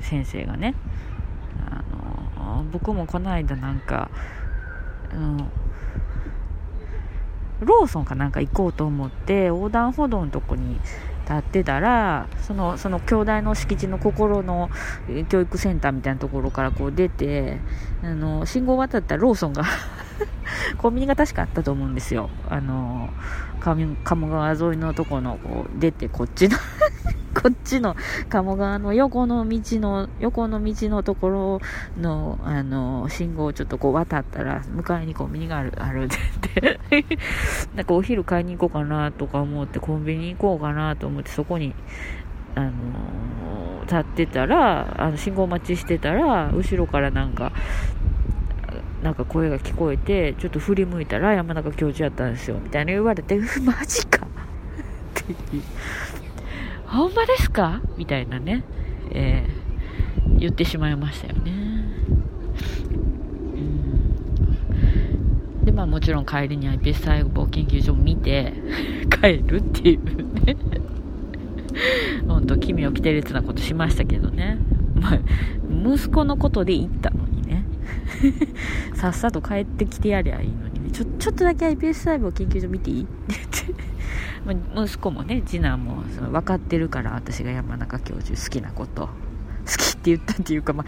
Speaker 1: 先生がねあの僕もこの間なんか、うん、ローソンかなんか行こうと思って横断歩道のとこに立ってたらそのその兄弟の敷地の心の教育センターみたいなところからこう出てあの信号渡ったらローソンが コンビニが確かあったと思うんですよ。あの鴨川沿いのとこのこう出てこっちの こっちの鴨川の横の道の、横の道のところの、あの、信号をちょっとこう渡ったら、向かいにコンビニがある、あるって言って、なんかお昼買いに行こうかなとか思って、コンビニ行こうかなと思って、そこに、あの立ってたら、あの信号待ちしてたら、後ろからなんか、なんか声が聞こえて、ちょっと振り向いたら山中教授やったんですよ、みたいな言われて、マジかって ほんまですか？みたいなね、えー、言ってしまいましたよね。で、まあもちろん帰りに iPS 細胞研究所を見て 帰るっていうね本当、奇妙奇て烈なことしましたけどね。まあ、息子のことで行った。さっさと帰ってきてやりゃいいのにね。ちょ、ちょっとだけ iPS 細胞研究所見ていい？って言って。息子もね次男もその分かってるから私が山中教授好きなこと好きって言ったっていうかま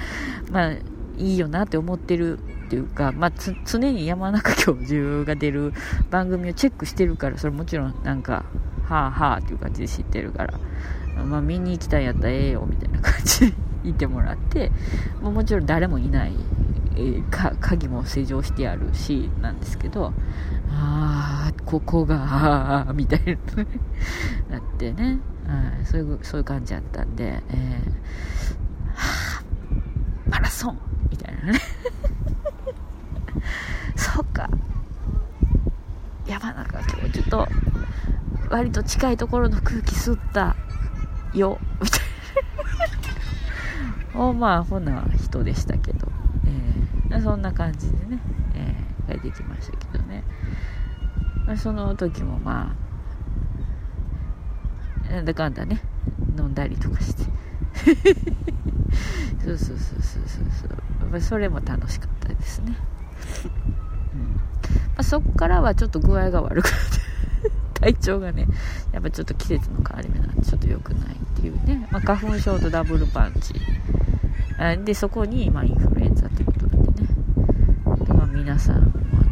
Speaker 1: あ、まあ、いいよなって思ってるっていうか、まあ、常に山中教授が出る番組をチェックしてるからそれもちろんなんかはあはあっていう感じで知ってるから、まあ、見に行きたいやったらええよみたいな感じで言ってもらってももちろん誰もいないえー、鍵も施錠してあるしなんですけどああここがみたいななってね、はい、そういうそういう感じだったんで、えー、はあ、マラソンみたいなね。そうか。山中教授と割と近いところの空気吸ったよみたいな。おまあほな人でしたけど。そんな感じでね、えー、帰ってきましたけどね、まあ、その時もまあなんだかんだね飲んだりとかして。そうそうそうそうそうそう、まあ、それも楽しかったですね、うん。まあ、そっからはちょっと具合が悪くなって 体調がねやっぱちょっと季節の変わり目なんでちょっと良くないっていうね、まあ、花粉症とダブルパンチ。でそこに、ま、インフルエンザってことなんでねで、まあ、皆さんあ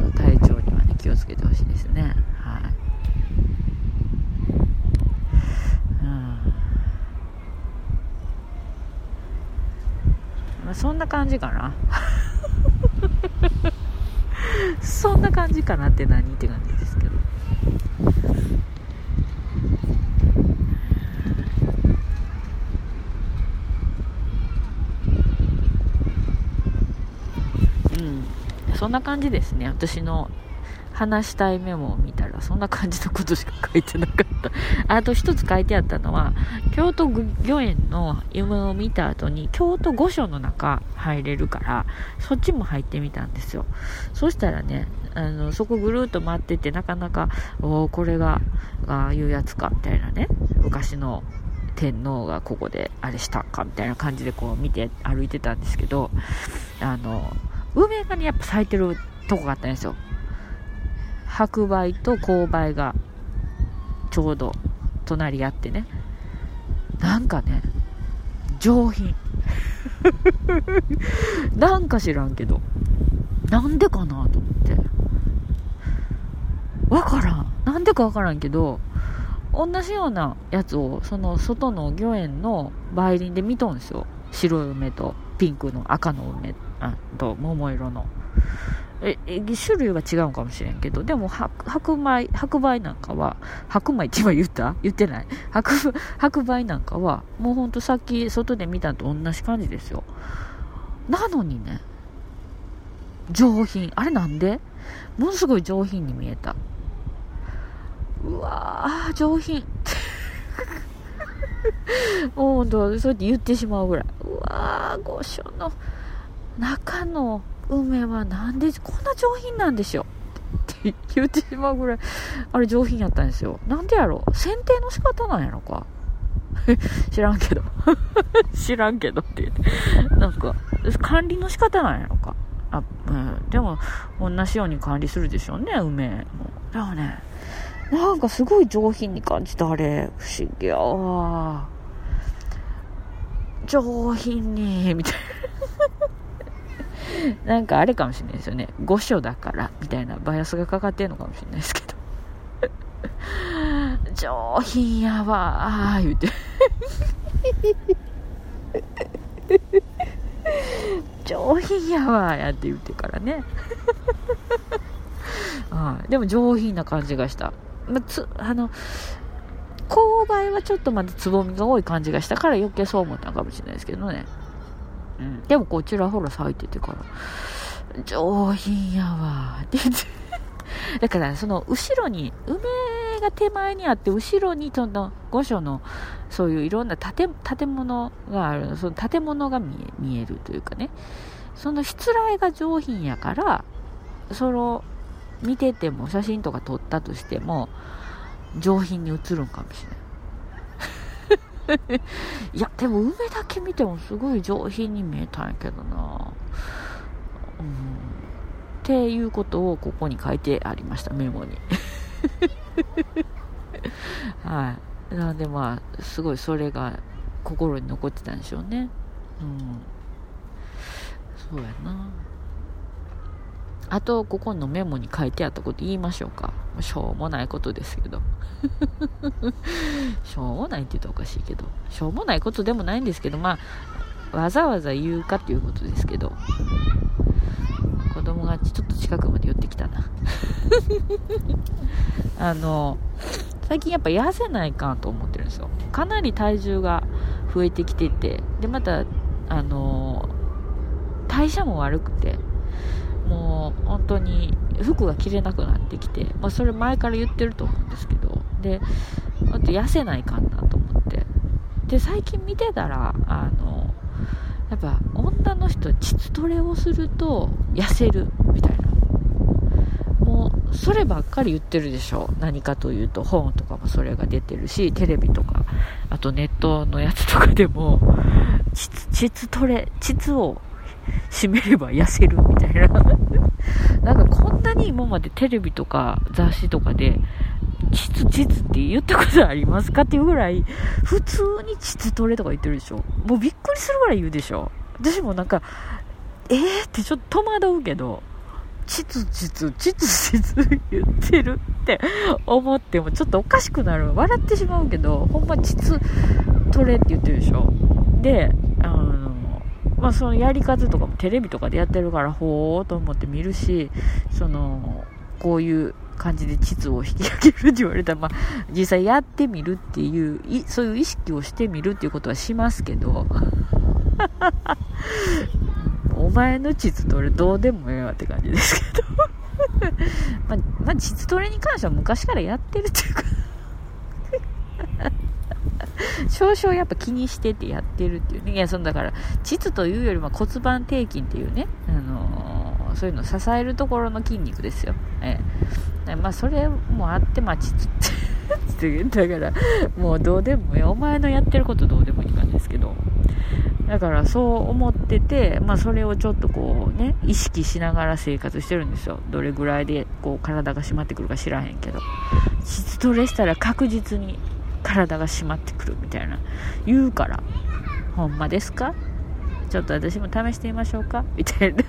Speaker 1: の体調には、ね、気をつけてほしいですね。はい。まあ、そんな感じかな。そんな感じかなって何って感じですけどそんな感じですね。私の話したいメモを見たらそんな感じのことしか書いてなかった。あと一つ書いてあったのは京都御苑の夢を見た後に京都御所の中入れるからそっちも入ってみたんですよ。そしたらねあのそこぐるっと回っててなかなかおこれがああいうやつかみたいなね昔の天皇がここであれしたかみたいな感じでこう見て歩いてたんですけどあの梅がね、やっぱ咲いてるとこがあったんですよ。白梅と紅梅がちょうど隣り合ってね。なんかね、上品。なんか知らんけど。なんでかなと思って。わからん。なんでかわからんけど、同じようなやつを、その外の御苑の梅林で見とんですよ。白い梅とピンクの赤の梅あと桃色の。え種類は違うかもしれんけどでも白米白米なんかは白米って今言った？言ってない。白白米なんかはもうほんとさっき外で見たのと同じ感じですよ。なのにね上品。あれなんで？ものすごい上品に見えた。うわー上品。もうほんとそうやって言ってしまうぐらいうわー御所の中の梅はなんでこんな上品なんでしょって言ってしまうぐらい、あれ上品やったんですよ。なんでやろ剪定の仕方なんやろか 知らんけど 知らんけどって言って。なんか、管理の仕方なんやろか。あ、うん、でも、同じように管理するでしょうね、梅も。でもね、なんかすごい上品に感じた、あれ。不思議やわ。上品に、みたいな。なんかあれかもしれないですよね。御所だから、みたいなバイアスがかかってんのかもしれないですけど。上品やわー、言うて。上品やわやって言ってからねはい、でも上品な感じがした、まつあの勾配はちょっとまだつぼみが多い感じがしたから余計そう思ったのかもしれないですけどね、うん、でもこちらほら咲いててから上品やわって言って。だからその後ろに梅が手前にあって後ろにその御所のそういういろんな建物があるその建物が見え見えるというかね。そのしつらいが上品やからその見てても写真とか撮ったとしても上品に映るんかもしれない いやでも梅だけ見てもすごい上品に見えたんやけどな。うん。っていうことをここに書いてありましたメモに。はい。なんでまあすごいそれが心に残ってたんでしょうね。うん。そうやな。あとここのメモに書いてあったこと言いましょうか。しょうもないことですけど。しょうもないって言うとおかしいけど。しょうもないことでもないんですけどまあわざわざ言うかっていうことですけど。子供がちょっと近くまで寄ってきたな。あの最近やっぱ痩せないかと思ってるんですよ。かなり体重が増えてきてて。でまたあの代謝も悪くて。もう本当に服が着れなくなってきて、まあ、それ前から言ってると思うんですけどであと痩せないかんなと思って。で最近見てたらあのやっぱ女の人膣トレをすると痩せるみたいな。もうそればっかり言ってるでしょ。何かというと本とかもそれが出てるしテレビとかあとネットのやつとかでも膣トレ膣を締めれば痩せるみたいな なんかこんなに今までテレビとか雑誌とかで、膣膣って言ったことありますかっていうぐらい、普通に膣トレとか言ってるでしょ。もうびっくりするぐらい言うでしょ。私もなんか、えーってちょっと戸惑うけど、膣膣、膣膣言ってるって 思ってもちょっとおかしくなる。笑ってしまうけど、ほんま膣トレって言ってるでしょ。で、まあ、そのやり方とかもテレビとかでやってるからほーと思って見るしそのこういう感じで膣を引き上げるって言われたら、まあ、実際やってみるっていうそういう意識をしてみるっていうことはしますけど。お前の膣トレどうでもええわって感じですけど。まあ、まあ、膣トレに関しては昔からやってるっていうか。少々やっぱ気にしててやってるっていうね。いや、そのだから、膣というよりも骨盤底筋っていうね、あのー、そういうのを支えるところの筋肉ですよ。ええ。まあ、それもあって、まあ、膣って だから、もうどうでもいい。お前のやってることどうでもいい感じですけど。だからそう思ってて、まあ、それをちょっとこうね意識しながら生活してるんですよどれぐらいでこう体が締まってくるか知らへんけど質トレしたら確実に体が締まってくるみたいな。言うからほんまですか？ちょっと私も試してみましょうか？みたいな。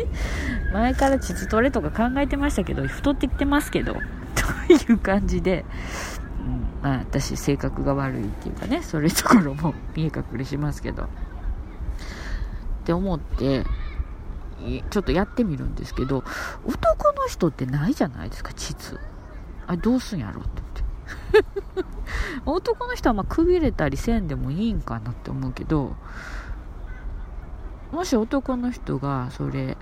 Speaker 1: 前から膣トレとか考えてましたけど太ってきてますけど という感じで、うん、まあ私性格が悪いっていうかねそういうところも見え隠れしますけど。って思ってちょっとやってみるんですけど男の人ってないじゃないですか膣。あれどうすんやろって。男の人はまくびれたりせんでもいいんかなって思うけどもし男の人がそれ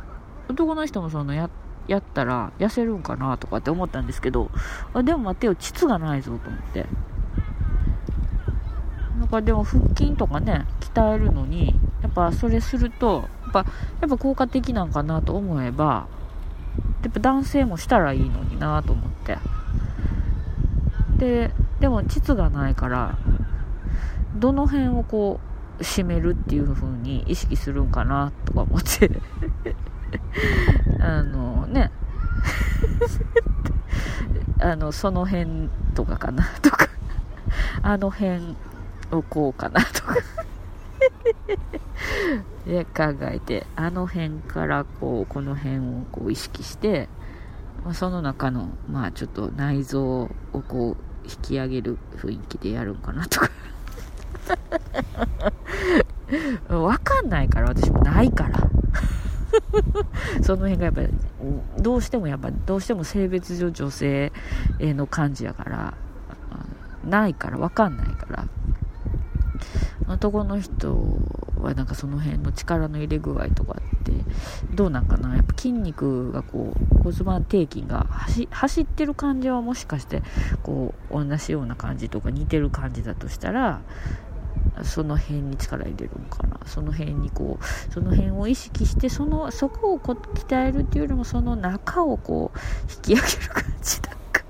Speaker 1: 男の人もそのややったら痩せるんかなとかって思ったんですけどあでも待てよ膣がないぞと思って。なんかでも腹筋とかね鍛えるのにやっぱそれするとやっぱやっぱ効果的なんかなと思えばやっぱ男性もしたらいいのになと思って。ででも膣がないからどの辺をこう締めるっていう風に意識するんかなとか思って。あのね。あのその辺とかかなとか。あの辺をこうかなとか。で考えてあの辺からこうこの辺をこう意識してまあ、その中のまあちょっと内臓をこう引き上げる雰囲気でやるんかなとか。わかんないから私もないから。その辺がやっぱりどうしてもやっぱどうしても性別上女性の感じやからないからわかんないから。男の人はなんかその辺の力の入れ具合とかってどうなんかな？やっぱ筋肉がこう骨盤底筋が走ってる感じはもしかしてこう同じような感じとか似てる感じだとしたらその辺に力入れるのかな？その辺にこうその辺を意識してそのそこをこ鍛えるっていうよりもその中をこう引き上げる感じだか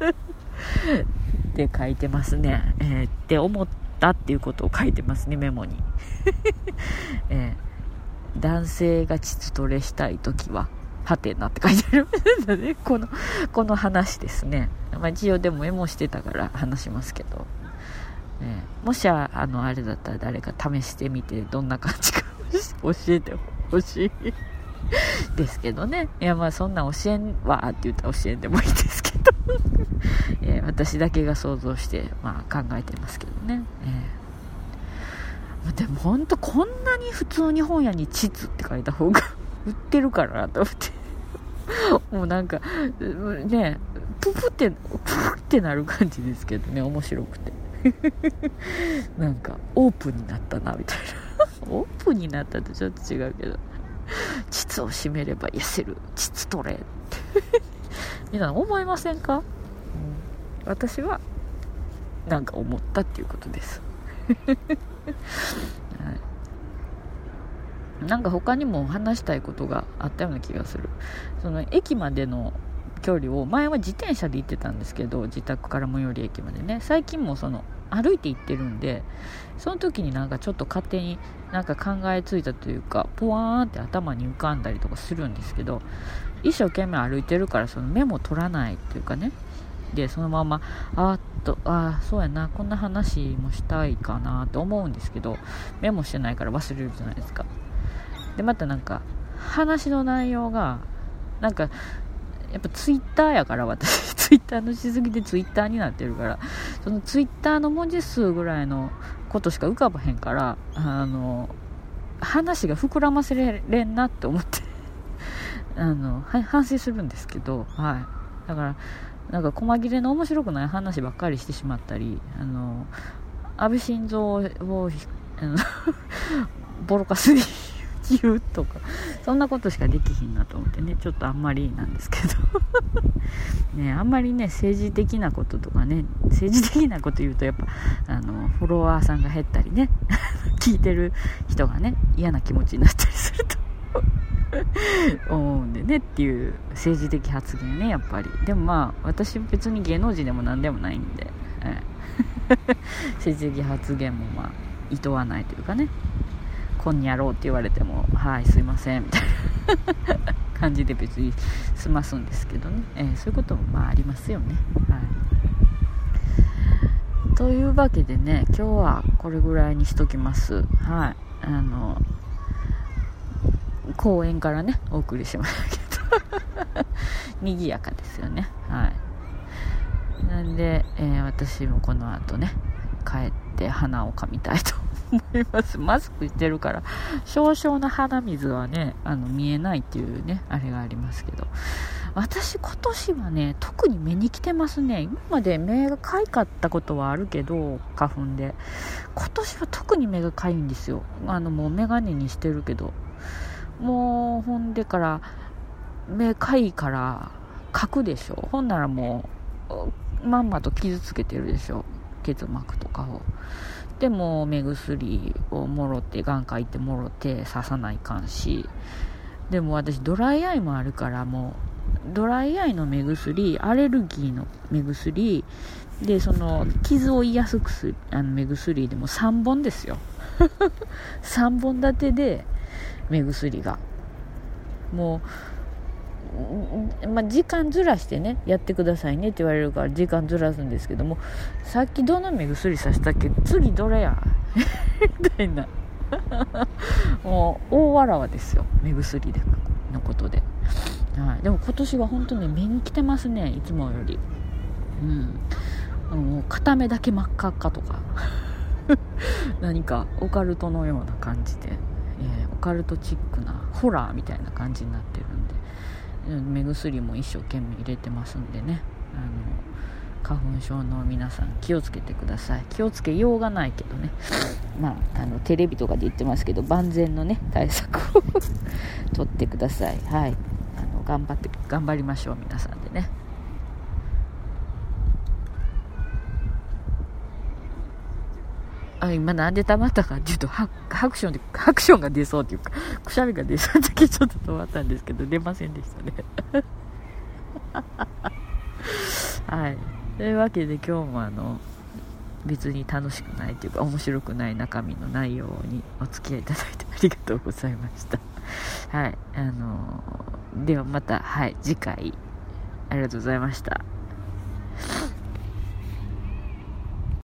Speaker 1: な？って書いてますね、えー、って思ったっていうことを書いてますねメモに、えー、男性が膣トレしたい時ははてなって書いてあるんだね。このこの話ですね、まあ、一応でもメモしてたから話しますけど。えー、もしあのあれだったら誰か試してみてどんな感じか 教えてほしい。ですけどね。いやまあそんな教えんわって言ったら教えんでもいいですけど。えー、私だけが想像して、まあ、考えてますけどね、えー、でも本当こんなに普通に本屋に「地図」って書いた方が 売ってるからなと思って。もうなんかねププってププってなる感じですけどね。面白くて。なんかオープンになったなみたいな。オープンになったとちょっと違うけど。膣を締めれば痩せる。膣トレって皆さん思いませんか、うん、私はなんか思ったっていうことです、はい、なんか他にも話したいことがあったような気がする。その駅までの距離を前は自転車で行ってたんですけど自宅から最寄り駅までね。最近もその歩いて行ってるんでその時になんかちょっと勝手になんか考えついたというかポワーンって頭に浮かんだりとかするんですけど一生懸命歩いてるからそのメモ取らないっていうかね。でそのままあっとああそうやなこんな話もしたいかなと思うんですけどメモしてないから忘れるじゃないですか。でまたなんか話の内容がなんかやっぱツイッターやから私。ツイッターのしすぎてツイッターになってるから。そのツイッターの文字数ぐらいのことしか浮かばへんからあの話が膨らませれんなって思って。あの反省するんですけどはい。だからなんか細切れの面白くない話ばっかりしてしまったりあの安倍晋三を ボロカスに言うとか。そんなことしかできひんなと思ってね。ちょっとあんまりなんですけど。ねあんまりね政治的なこととかね。政治的なこと言うとやっぱあのフォロワーさんが減ったりね。聞いてる人がね嫌な気持ちになったりすると。思うんでねっていう政治的発言ねやっぱり。でもまあ私別に芸能人でも何でもないんで、え政治的発言もまあいとわないというかね。こんにゃろうって言われてもはいすいませんみたいな。感じで別に済ますんですけどね、えー、そういうこともまあありますよね。はい。というわけでね今日はこれぐらいにしときます。はい。あの公園からねお送りしましたけど。賑やかですよね。はい。なんで、えー、私もこの後ね帰って鼻をかみたいと思います。マスクしてるから、少々の鼻水はね、あの、見えないっていうね、あれがありますけど。私今年はね、特に目に来てますね。今まで目がかいかったことはあるけど、花粉で。今年は特に目がかいんですよ。あの、もうメガネにしてるけど。もう、ほんでから、目かいから、書くでしょ。ほんならもう、まんまと傷つけてるでしょ。結膜とかを。でも目薬をもろって眼科行ってもろて刺さないかんし。でも私ドライアイもあるからもうドライアイの目薬アレルギーの目薬。でその傷を癒す薬あの目薬でも3本ですよ。3本立てで目薬が。もうまあ、時間ずらしてねやってくださいねって言われるから時間ずらすんですけどもさっきどの目薬さしたっけ？次どれや？みたいな。もう大わらわですよ。目薬で。のことで、はい、でも今年は本当に目に来てますね。いつもより。うん。もう片目だけ真っ赤っかとか。何かオカルトのような感じで、えー、オカルトチックなホラーみたいな感じになってるんで。目薬も一生懸命入れてますんでね。あの花粉症の皆さん気をつけてください。気をつけようがないけどね。まああのテレビとかで言ってますけど万全のね対策を とってください。はい。あの頑張って頑張りましょう皆さんでね。あ今なんで溜まったかっていうとハクションでハクションが出そうっていうかくしゃみが出そうってちょっと止まったんですけど出ませんでしたね。はい。というわけで今日もあの別に楽しくないというか面白くない中身の内容にお付き合いいただいて ありがとうございました。はい。あのではまたはい。次回。ありがとうございました。